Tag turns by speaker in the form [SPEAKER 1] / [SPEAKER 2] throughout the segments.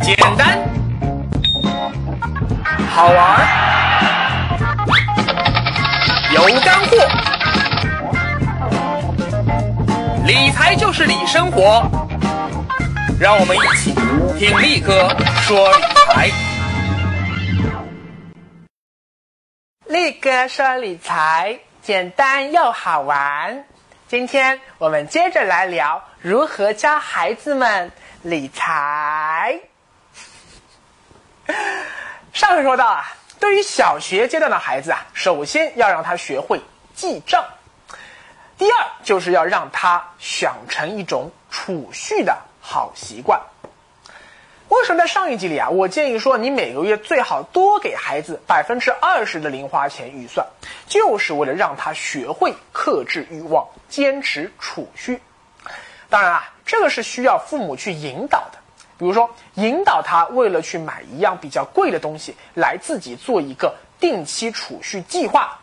[SPEAKER 1] 简单，好玩，有干货。理财就是理生活，让我们一起听力哥说理财。
[SPEAKER 2] 力哥说理财简单又好玩。今天我们接着来聊如何教孩子们理财。上回说到啊，对于小学阶段的孩子啊，首先要让他学会记账，第二就是要让他养成一种储蓄的好习惯。为什么在上一集里啊，我建议说你每个月最好多给孩子百分之二十的零花钱预算，就是为了让他学会克制欲望，坚持储蓄。当然啊，这个是需要父母去引导的。比如说，引导他为了去买一样比较贵的东西，来自己做一个定期储蓄计划，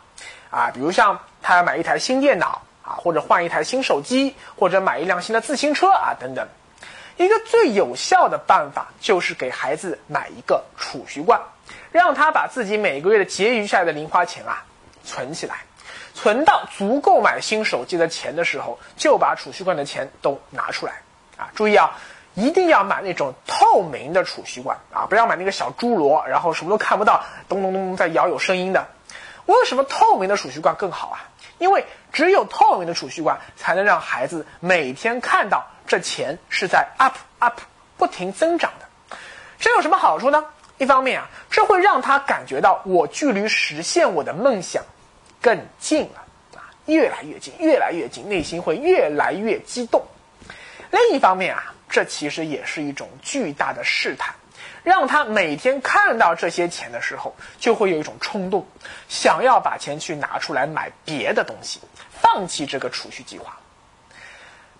[SPEAKER 2] 啊，比如像他要买一台新电脑啊，或者换一台新手机，或者买一辆新的自行车啊，等等。一个最有效的办法就是给孩子买一个储蓄罐，让他把自己每个月的结余下来的零花钱啊存起来，存到足够买新手机的钱的时候，就把储蓄罐的钱都拿出来啊！注意啊，一定要买那种透明的储蓄罐啊，不要买那个小侏罗，然后什么都看不到，咚咚咚在摇有声音的。为什么透明的储蓄罐更好啊？因为只有透明的储蓄罐才能让孩子每天看到。这钱是在 up up 不停增长的，这有什么好处呢？一方面啊，这会让他感觉到我距离实现我的梦想更近了啊，越来越近，越来越近，内心会越来越激动。另一方面啊，这其实也是一种巨大的试探，让他每天看到这些钱的时候，就会有一种冲动，想要把钱去拿出来买别的东西，放弃这个储蓄计划。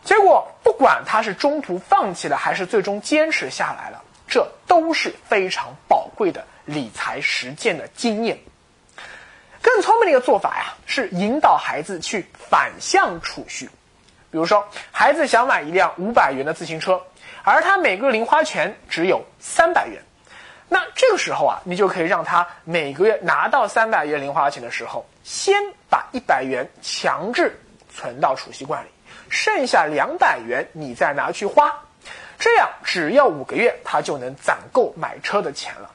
[SPEAKER 2] 结果，不管他是中途放弃了，还是最终坚持下来了，这都是非常宝贵的理财实践的经验。更聪明的一个做法呀，是引导孩子去反向储蓄。比如说，孩子想买一辆五百元的自行车，而他每个月零花钱只有三百元，那这个时候啊，你就可以让他每个月拿到三百元零花钱的时候，先把一百元强制存到储蓄罐里。剩下两百元，你再拿去花，这样只要五个月，他就能攒够买车的钱了。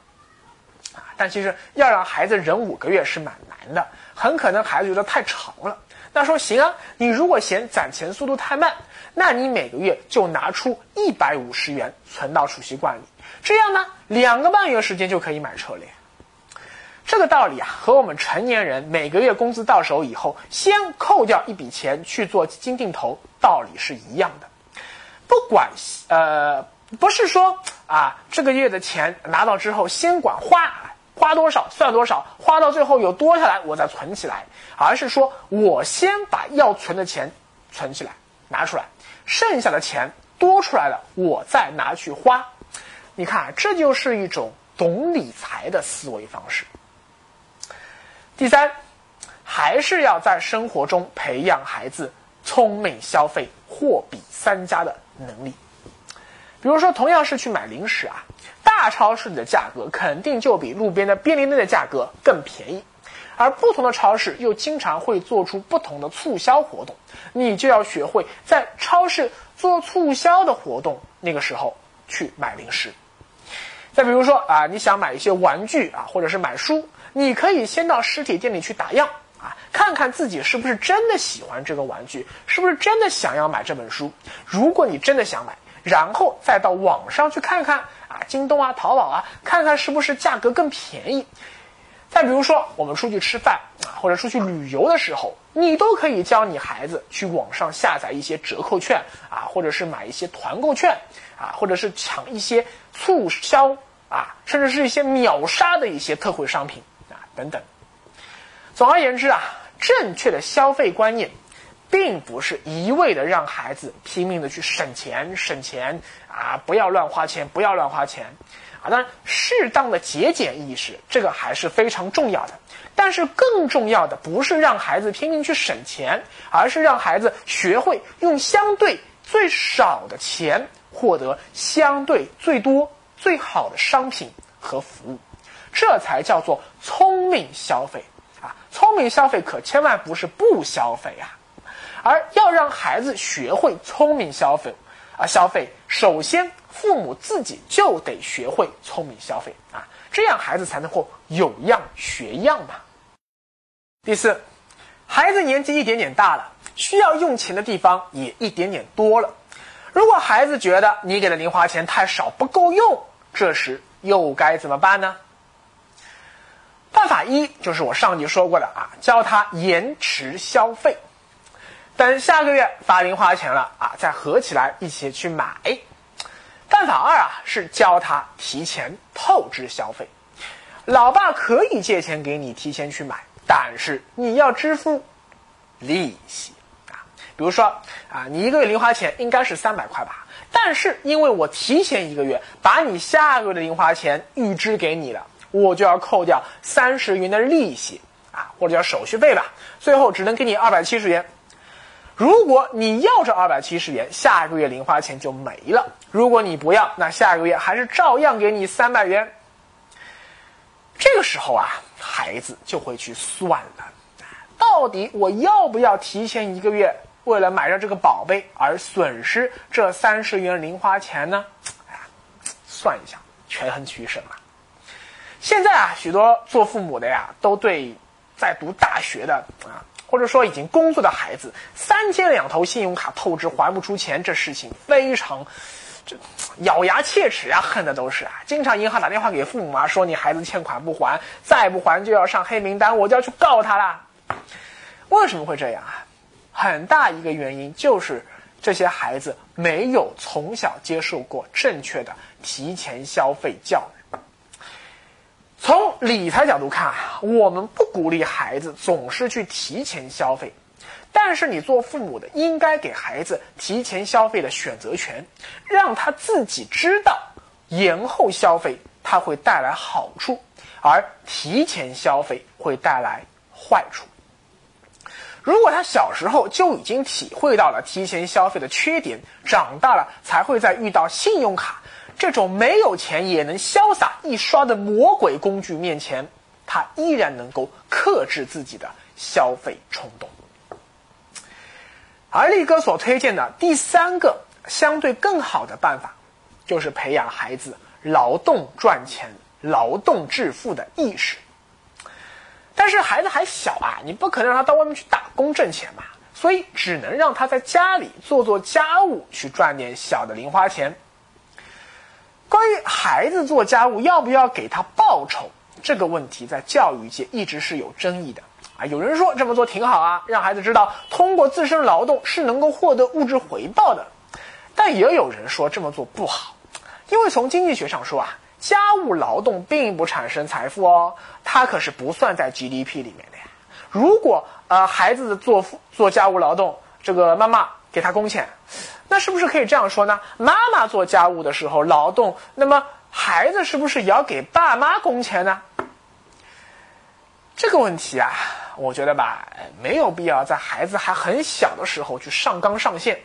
[SPEAKER 2] 但其实要让孩子忍五个月是蛮难的，很可能孩子觉得太长了。那说行啊，你如果嫌攒钱速度太慢，那你每个月就拿出一百五十元存到储蓄罐里，这样呢，两个半月时间就可以买车了。这个道理啊，和我们成年人每个月工资到手以后，先扣掉一笔钱去做基金定投，道理是一样的。不管呃，不是说啊，这个月的钱拿到之后，先管花，花多少算多少，花到最后有多下来我再存起来，而是说我先把要存的钱存起来，拿出来，剩下的钱多出来了，我再拿去花。你看，这就是一种懂理财的思维方式。第三，还是要在生活中培养孩子聪明消费、货比三家的能力。比如说，同样是去买零食啊，大超市里的价格肯定就比路边的便利店的价格更便宜，而不同的超市又经常会做出不同的促销活动，你就要学会在超市做促销的活动那个时候去买零食。再比如说啊，你想买一些玩具啊，或者是买书。你可以先到实体店里去打样啊，看看自己是不是真的喜欢这个玩具，是不是真的想要买这本书。如果你真的想买，然后再到网上去看看啊，京东啊、淘宝啊，看看是不是价格更便宜。再比如说，我们出去吃饭啊，或者出去旅游的时候，你都可以教你孩子去网上下载一些折扣券啊，或者是买一些团购券啊，或者是抢一些促销啊，甚至是一些秒杀的一些特惠商品啊。等等，总而言之啊，正确的消费观念，并不是一味的让孩子拼命的去省钱省钱啊，不要乱花钱，不要乱花钱啊。当然，适当的节俭意识，这个还是非常重要的。但是更重要的不是让孩子拼命去省钱，而是让孩子学会用相对最少的钱获得相对最多最好的商品和服务，这才叫做聪明消费啊！聪明消费可千万不是不消费呀，而要让孩子学会聪明消费啊，消费首先父母自己就得学会聪明消费啊，这样孩子才能够有样学样嘛。第四，孩子年纪一点点大了，需要用钱的地方也一点点多了。如果孩子觉得你给的零花钱太少不够用，这时又该怎么办呢？办法一就是我上集说过的啊，教他延迟消费，等下个月发零花钱了啊，再合起来一起去买。办法二啊是教他提前透支消费，老爸可以借钱给你提前去买，但是你要支付利息啊。比如说啊，你一个月零花钱应该是三百块吧，但是因为我提前一个月把你下个月的零花钱预支给你了，我就要扣掉三十元的利息啊，或者叫手续费吧，最后只能给你二百七十元。如果你要这二百七十元，下个月零花钱就没了；如果你不要，那下个月还是照样给你三百元。这个时候啊，孩子就会去算了，到底我要不要提前一个月？为了买上这个宝贝而损失这三十元零花钱呢？哎呀，算一下，权衡取舍嘛。现在啊，许多做父母的呀，都对在读大学的啊，或者说已经工作的孩子，三天两头信用卡透支还不出钱这事情非常，这咬牙切齿呀，恨的都是啊。经常银行打电话给父母啊，说你孩子欠款不还，再不还就要上黑名单，我就要去告他啦。为什么会这样啊？很大一个原因就是这些孩子没有从小接受过正确的提前消费教育。从理财角度看，我们不鼓励孩子总是去提前消费，但是你做父母的应该给孩子提前消费的选择权，让他自己知道延后消费它会带来好处，而提前消费会带来坏处。如果他小时候就已经体会到了提前消费的缺点，长大了才会在遇到信用卡这种没有钱也能潇洒一刷的魔鬼工具面前，他依然能够克制自己的消费冲动。而力哥所推荐的第三个相对更好的办法，就是培养孩子劳动赚钱、劳动致富的意识。但是孩子还小啊，你不可能让他到外面去打工挣钱嘛，所以只能让他在家里做做家务，去赚点小的零花钱。关于孩子做家务要不要给他报酬这个问题，在教育界一直是有争议的啊。有人说这么做挺好啊，让孩子知道通过自身劳动是能够获得物质回报的，但也有人说这么做不好，因为从经济学上说啊。家务劳动并不产生财富哦，它可是不算在 GDP 里面的呀。如果呃孩子做做家务劳动，这个妈妈给他工钱，那是不是可以这样说呢？妈妈做家务的时候劳动，那么孩子是不是也要给爸妈工钱呢？这个问题啊，我觉得吧，没有必要在孩子还很小的时候去上纲上线，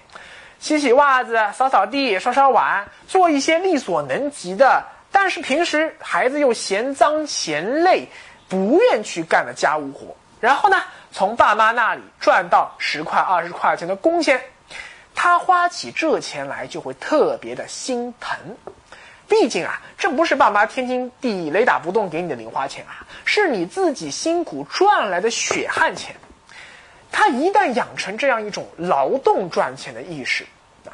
[SPEAKER 2] 洗洗袜子、扫扫地、刷刷碗，做一些力所能及的。但是平时孩子又嫌脏嫌累，不愿去干的家务活，然后呢，从爸妈那里赚到十块二十块钱的工钱，他花起这钱来就会特别的心疼。毕竟啊，这不是爸妈天经地义雷打不动给你的零花钱啊，是你自己辛苦赚来的血汗钱。他一旦养成这样一种劳动赚钱的意识，啊，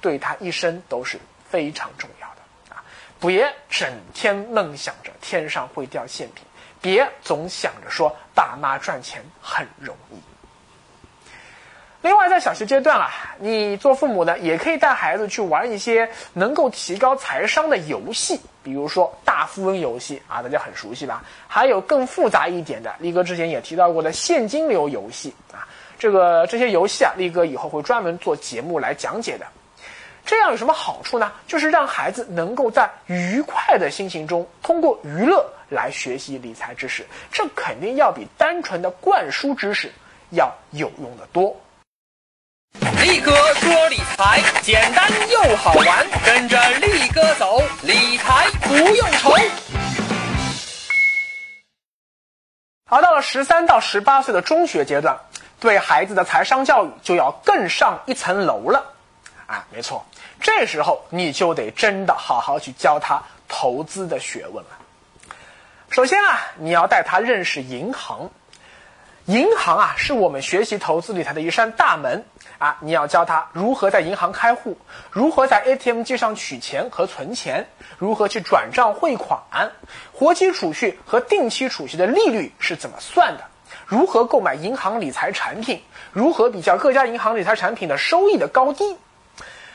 [SPEAKER 2] 对他一生都是非常重要的啊。别整天梦想着天上会掉馅饼，别总想着说爸妈赚钱很容易。另外，在小学阶段啊，你做父母的也可以带孩子去玩一些能够提高财商的游戏，比如说大富翁游戏啊，大家很熟悉吧？还有更复杂一点的，力哥之前也提到过的现金流游戏啊，这个这些游戏啊，力哥以后会专门做节目来讲解的。这样有什么好处呢？就是让孩子能够在愉快的心情中，通过娱乐来学习理财知识，这肯定要比单纯的灌输知识要有用的多。
[SPEAKER 1] 力哥说理财简单又好玩，跟着力哥走，理财不用愁。
[SPEAKER 2] 而到了十三到十八岁的中学阶段，对孩子的财商教育就要更上一层楼了。啊，没错，这时候你就得真的好好去教他投资的学问了。首先啊，你要带他认识银行。银行啊，是我们学习投资理财的一扇大门啊！你要教他如何在银行开户，如何在 ATM 机上取钱和存钱，如何去转账汇款，活期储蓄和定期储蓄的利率是怎么算的，如何购买银行理财产品，如何比较各家银行理财产品的收益的高低，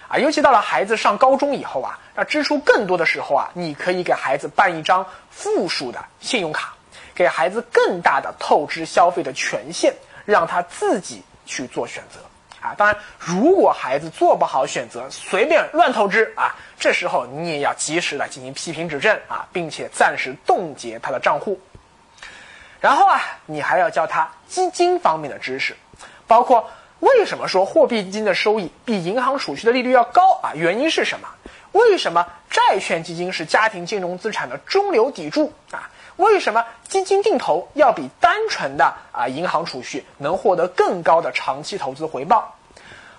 [SPEAKER 2] 啊，尤其到了孩子上高中以后啊，那支出更多的时候啊，你可以给孩子办一张负数的信用卡。给孩子更大的透支消费的权限，让他自己去做选择啊！当然，如果孩子做不好选择，随便乱透支啊，这时候你也要及时的进行批评指正啊，并且暂时冻结他的账户。然后啊，你还要教他基金方面的知识，包括为什么说货币基金的收益比银行储蓄的利率要高啊？原因是什么？为什么债券基金是家庭金融资产的中流砥柱啊？为什么基金定投要比单纯的啊银行储蓄能获得更高的长期投资回报？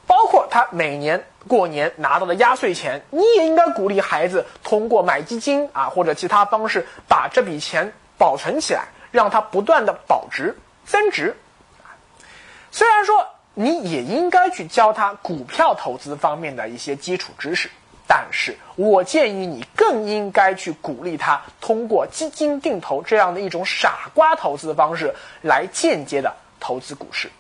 [SPEAKER 2] 包括他每年过年拿到的压岁钱，你也应该鼓励孩子通过买基金啊或者其他方式把这笔钱保存起来，让它不断的保值增值。虽然说你也应该去教他股票投资方面的一些基础知识。但是我建议你更应该去鼓励他通过基金定投这样的一种傻瓜投资的方式来间接的投资股市，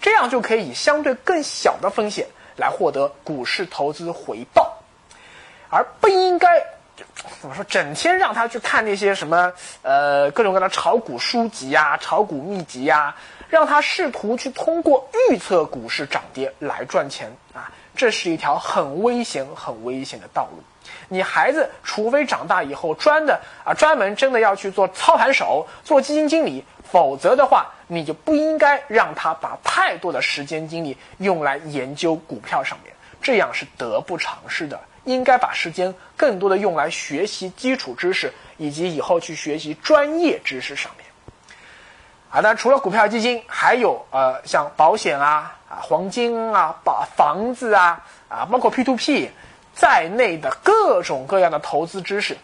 [SPEAKER 2] 这样就可以以相对更小的风险来获得股市投资回报，而不应该怎么说整天让他去看那些什么呃各种各样的炒股书籍呀、炒股秘籍呀，让他试图去通过预测股市涨跌来赚钱啊。这是一条很危险、很危险的道路。你孩子除非长大以后专的啊，专门真的要去做操盘手、做基金经理，否则的话，你就不应该让他把太多的时间精力用来研究股票上面，这样是得不偿失的。应该把时间更多的用来学习基础知识，以及以后去学习专业知识上面。啊，那除了股票基金，还有呃，像保险啊、啊黄金啊、把房子啊、啊包括 P to P 在内的各种各样的投资知识，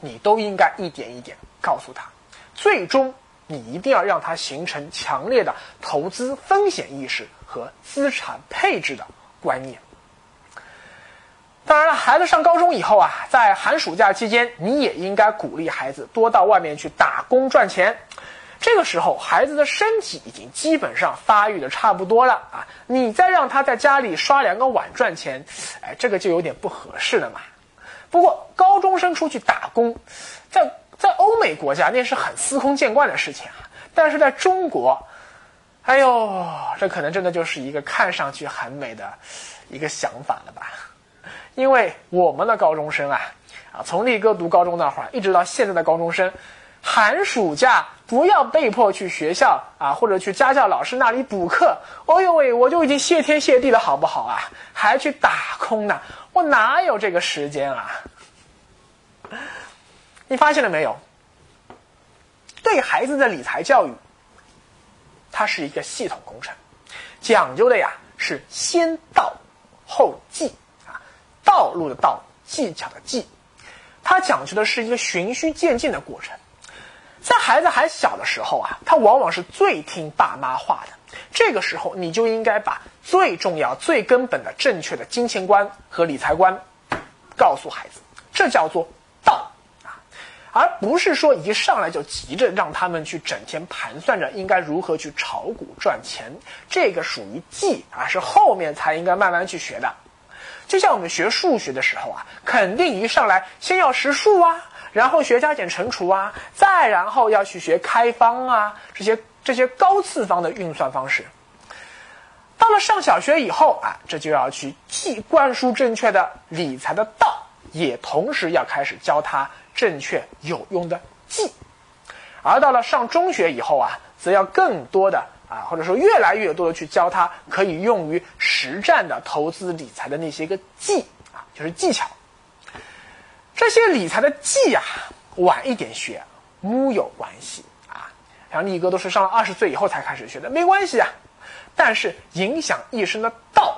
[SPEAKER 2] 你都应该一点一点告诉他。最终，你一定要让他形成强烈的投资风险意识和资产配置的观念。当然了，孩子上高中以后啊，在寒暑假期间，你也应该鼓励孩子多到外面去打工赚钱。这个时候，孩子的身体已经基本上发育的差不多了啊！你再让他在家里刷两个碗赚钱，哎，这个就有点不合适了嘛。不过，高中生出去打工，在在欧美国家那是很司空见惯的事情啊。但是在中国，哎呦，这可能真的就是一个看上去很美的一个想法了吧？因为我们的高中生啊，啊，从力哥读高中那会儿，一直到现在的高中生。寒暑假不要被迫去学校啊，或者去家教老师那里补课。哦呦喂，我就已经谢天谢地了，好不好啊？还去打工呢？我哪有这个时间啊？你发现了没有？对孩子的理财教育，它是一个系统工程，讲究的呀是先道后技啊，道路的道，技巧的技，它讲究的是一个循序渐进的过程。在孩子还小的时候啊，他往往是最听爸妈话的。这个时候，你就应该把最重要、最根本的正确的金钱观和理财观告诉孩子，这叫做道啊，而不是说一上来就急着让他们去整天盘算着应该如何去炒股赚钱。这个属于技啊，是后面才应该慢慢去学的。就像我们学数学的时候啊，肯定一上来先要识数啊。然后学加减乘除啊，再然后要去学开方啊，这些这些高次方的运算方式。到了上小学以后啊，这就要去既灌输正确的理财的道，也同时要开始教他正确有用的技。而到了上中学以后啊，则要更多的啊，或者说越来越多的去教他可以用于实战的投资理财的那些个技啊，就是技巧。这些理财的技啊，晚一点学，木有关系啊。像力哥都是上了二十岁以后才开始学的，没关系啊。但是影响一生的道，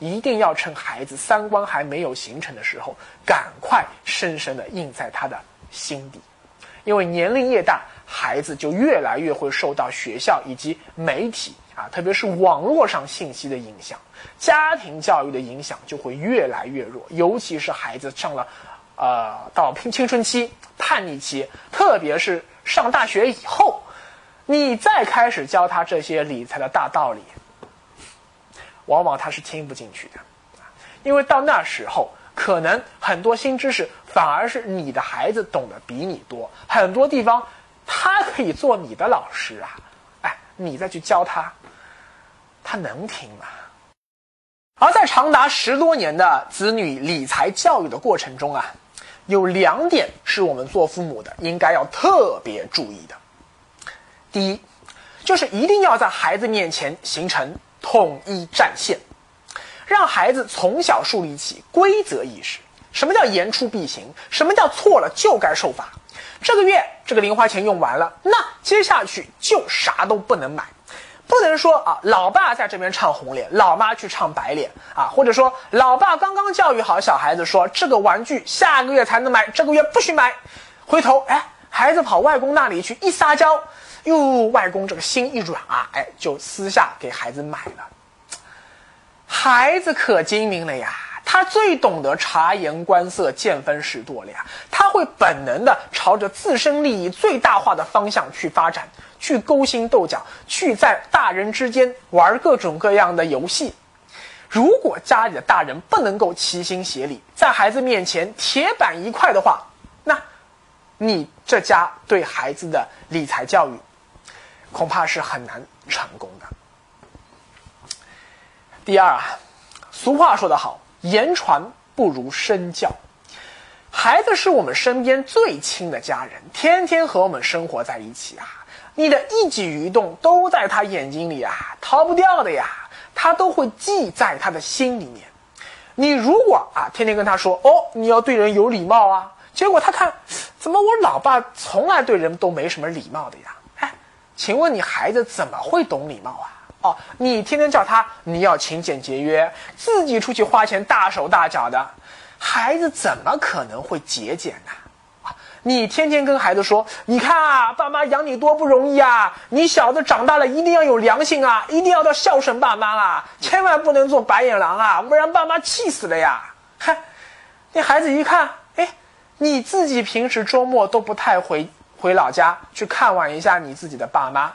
[SPEAKER 2] 一定要趁孩子三观还没有形成的时候，赶快深深的印在他的心底。因为年龄越大，孩子就越来越会受到学校以及媒体啊，特别是网络上信息的影响，家庭教育的影响就会越来越弱。尤其是孩子上了，呃，到青青春期、叛逆期，特别是上大学以后。你再开始教他这些理财的大道理，往往他是听不进去的，因为到那时候，可能很多新知识反而是你的孩子懂得比你多，很多地方他可以做你的老师啊，哎，你再去教他，他能听吗？而在长达十多年的子女理财教育的过程中啊，有两点是我们做父母的应该要特别注意的。第一，就是一定要在孩子面前形成统一战线，让孩子从小树立起规则意识。什么叫言出必行？什么叫错了就该受罚？这个月这个零花钱用完了，那接下去就啥都不能买，不能说啊，老爸在这边唱红脸，老妈去唱白脸啊，或者说老爸刚刚教育好小孩子说这个玩具下个月才能买，这个月不许买，回头哎，孩子跑外公那里去一撒娇。哟，外公这个心一软啊，哎，就私下给孩子买了。孩子可精明了呀，他最懂得察言观色、见分识度了呀。他会本能的朝着自身利益最大化的方向去发展，去勾心斗角，去在大人之间玩各种各样的游戏。如果家里的大人不能够齐心协力，在孩子面前铁板一块的话，那，你这家对孩子的理财教育。恐怕是很难成功的。第二啊，俗话说得好，言传不如身教。孩子是我们身边最亲的家人，天天和我们生活在一起啊，你的一举一动都在他眼睛里啊，逃不掉的呀，他都会记在他的心里面。你如果啊，天天跟他说哦，你要对人有礼貌啊，结果他看，怎么我老爸从来对人都没什么礼貌的呀？哎请问你孩子怎么会懂礼貌啊？哦，你天天叫他你要勤俭节约，自己出去花钱大手大脚的，孩子怎么可能会节俭呢？你天天跟孩子说，你看啊，爸妈养你多不容易啊，你小子长大了一定要有良心啊，一定要到孝顺爸妈啊，千万不能做白眼狼啊，不然爸妈气死了呀！嗨，那孩子一看，哎，你自己平时周末都不太回。回老家去看望一下你自己的爸妈，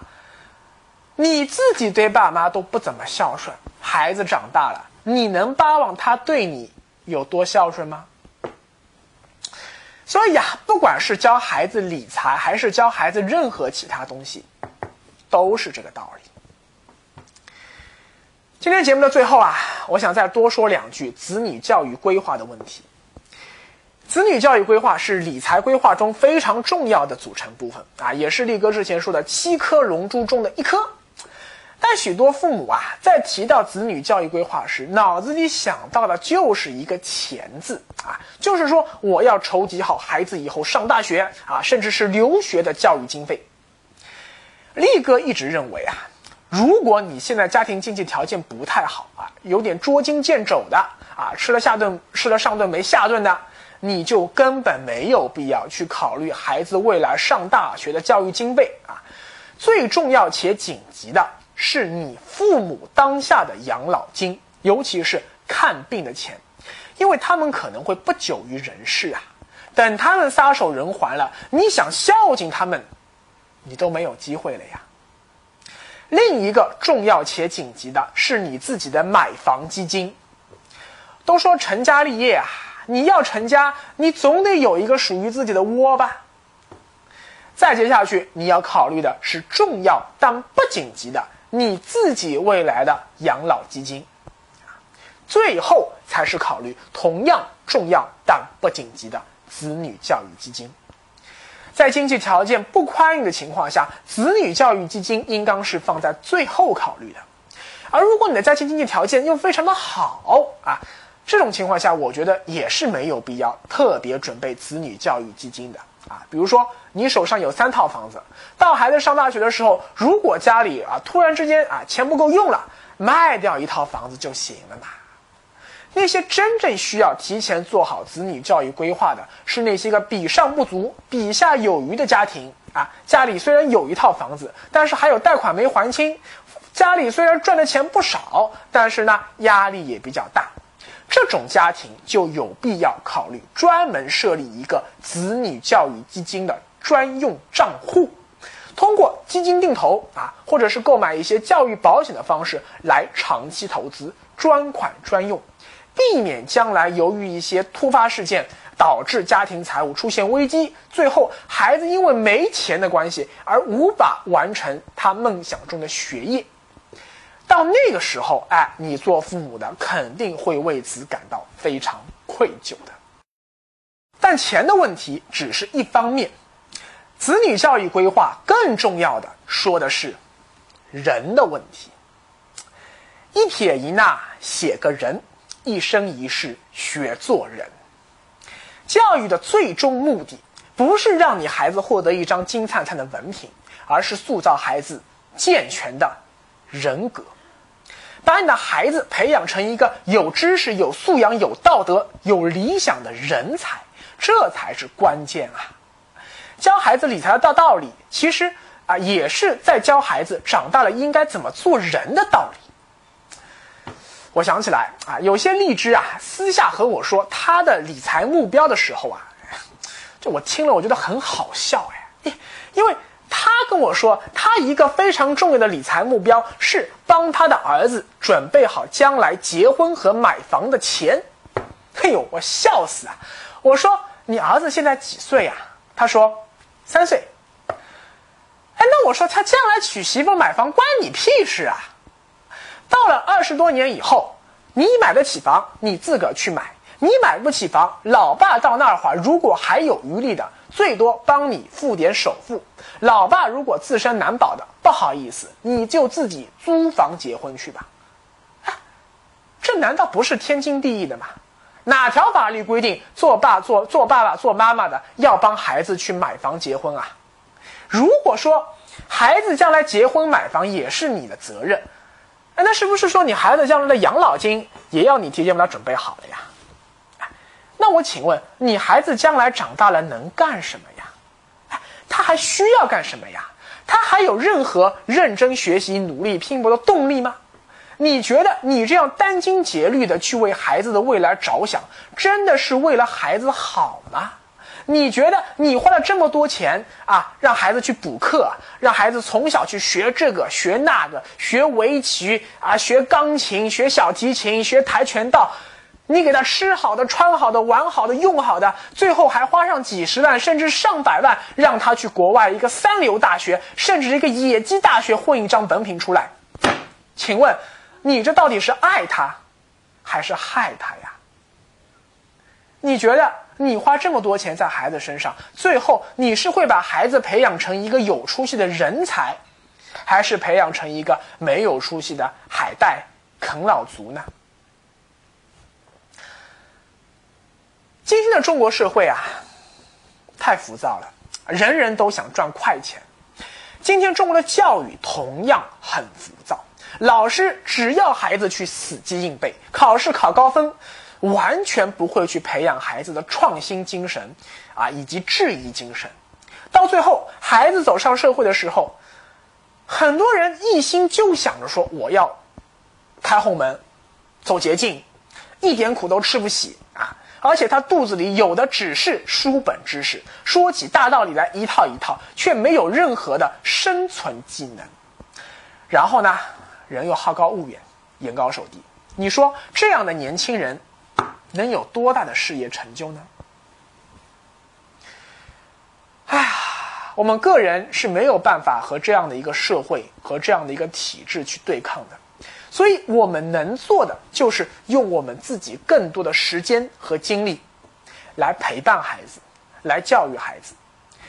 [SPEAKER 2] 你自己对爸妈都不怎么孝顺，孩子长大了，你能巴望他对你有多孝顺吗？所以呀，不管是教孩子理财，还是教孩子任何其他东西，都是这个道理。今天节目的最后啊，我想再多说两句子女教育规划的问题。子女教育规划是理财规划中非常重要的组成部分啊，也是力哥之前说的七颗龙珠中的一颗。但许多父母啊，在提到子女教育规划时，脑子里想到的就是一个钱字啊，就是说我要筹集好孩子以后上大学啊，甚至是留学的教育经费。力哥一直认为啊，如果你现在家庭经济条件不太好啊，有点捉襟见肘的啊，吃了下顿吃了上顿没下顿的。你就根本没有必要去考虑孩子未来上大学的教育经费啊！最重要且紧急的是你父母当下的养老金，尤其是看病的钱，因为他们可能会不久于人世啊。等他们撒手人寰了，你想孝敬他们，你都没有机会了呀。另一个重要且紧急的是你自己的买房基金。都说成家立业啊。你要成家，你总得有一个属于自己的窝吧。再接下去，你要考虑的是重要但不紧急的你自己未来的养老基金，最后才是考虑同样重要但不紧急的子女教育基金。在经济条件不宽裕的情况下，子女教育基金应当是放在最后考虑的。而如果你的家庭经济条件又非常的好啊。这种情况下，我觉得也是没有必要特别准备子女教育基金的啊。比如说，你手上有三套房子，到孩子上大学的时候，如果家里啊突然之间啊钱不够用了，卖掉一套房子就行了嘛。那些真正需要提前做好子女教育规划的，是那些个比上不足、比下有余的家庭啊。家里虽然有一套房子，但是还有贷款没还清。家里虽然赚的钱不少，但是呢压力也比较大。这种家庭就有必要考虑专门设立一个子女教育基金的专用账户，通过基金定投啊，或者是购买一些教育保险的方式来长期投资，专款专用。避免将来由于一些突发事件导致家庭财务出现危机，最后孩子因为没钱的关系而无法完成他梦想中的学业。到那个时候，哎，你做父母的肯定会为此感到非常愧疚的。但钱的问题只是一方面，子女教育规划更重要的说的是人的问题。一撇一捺写个人。一生一世学做人，教育的最终目的不是让你孩子获得一张金灿灿的文凭，而是塑造孩子健全的人格，把你的孩子培养成一个有知识、有素养、有道德、有理想的人才，这才是关键啊！教孩子理财的大道理，其实啊，也是在教孩子长大了应该怎么做人的道理。我想起来啊，有些荔枝啊，私下和我说他的理财目标的时候啊，就我听了我觉得很好笑哎，因为他跟我说他一个非常重要的理财目标是帮他的儿子准备好将来结婚和买房的钱。哎呦，我笑死啊！我说你儿子现在几岁呀？他说三岁。哎，那我说他将来娶媳妇买房关你屁事啊！到了二十多年以后，你买得起房，你自个儿去买；你买不起房，老爸到那儿话，如果还有余力的，最多帮你付点首付。老爸如果自身难保的，不好意思，你就自己租房结婚去吧。这难道不是天经地义的吗？哪条法律规定做爸做做爸爸做妈妈的要帮孩子去买房结婚啊？如果说孩子将来结婚买房也是你的责任。那是不是说你孩子将来的养老金也要你提前把它准备好了呀？那我请问你孩子将来长大了能干什么呀？他还需要干什么呀？他还有任何认真学习、努力拼搏的动力吗？你觉得你这样殚精竭虑的去为孩子的未来着想，真的是为了孩子好吗？你觉得你花了这么多钱啊，让孩子去补课，让孩子从小去学这个学那个，学围棋啊，学钢琴，学小提琴，学跆拳道，你给他吃好的、穿好的、玩好的、用好的，最后还花上几十万甚至上百万，让他去国外一个三流大学，甚至一个野鸡大学混一张文凭出来，请问你这到底是爱他，还是害他呀？你觉得？你花这么多钱在孩子身上，最后你是会把孩子培养成一个有出息的人才，还是培养成一个没有出息的海带啃老族呢？今天的中国社会啊，太浮躁了，人人都想赚快钱。今天中国的教育同样很浮躁，老师只要孩子去死记硬背，考试考高分。完全不会去培养孩子的创新精神，啊，以及质疑精神。到最后，孩子走上社会的时候，很多人一心就想着说我要开后门，走捷径，一点苦都吃不起！而且他肚子里有的只是书本知识，说起大道理来一套一套，却没有任何的生存技能。然后呢，人又好高骛远，眼高手低。你说这样的年轻人？能有多大的事业成就呢？哎呀，我们个人是没有办法和这样的一个社会和这样的一个体制去对抗的，所以我们能做的就是用我们自己更多的时间和精力，来陪伴孩子，来教育孩子，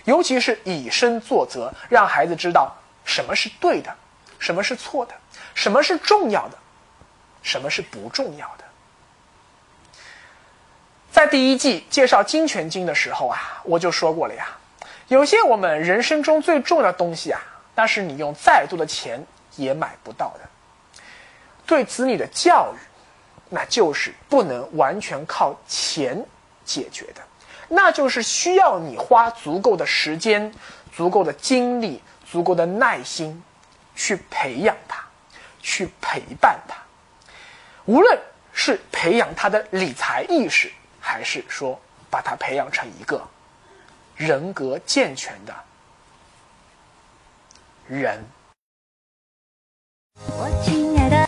[SPEAKER 2] 尤其是以身作则，让孩子知道什么是对的，什么是错的，什么是重要的，什么是不重要的。在第一季介绍金钱经的时候啊，我就说过了呀，有些我们人生中最重要的东西啊，那是你用再多的钱也买不到的。对子女的教育，那就是不能完全靠钱解决的，那就是需要你花足够的时间、足够的精力、足够的耐心，去培养他，去陪伴他，无论是培养他的理财意识。还是说，把他培养成一个人格健全的人。
[SPEAKER 3] 我亲爱的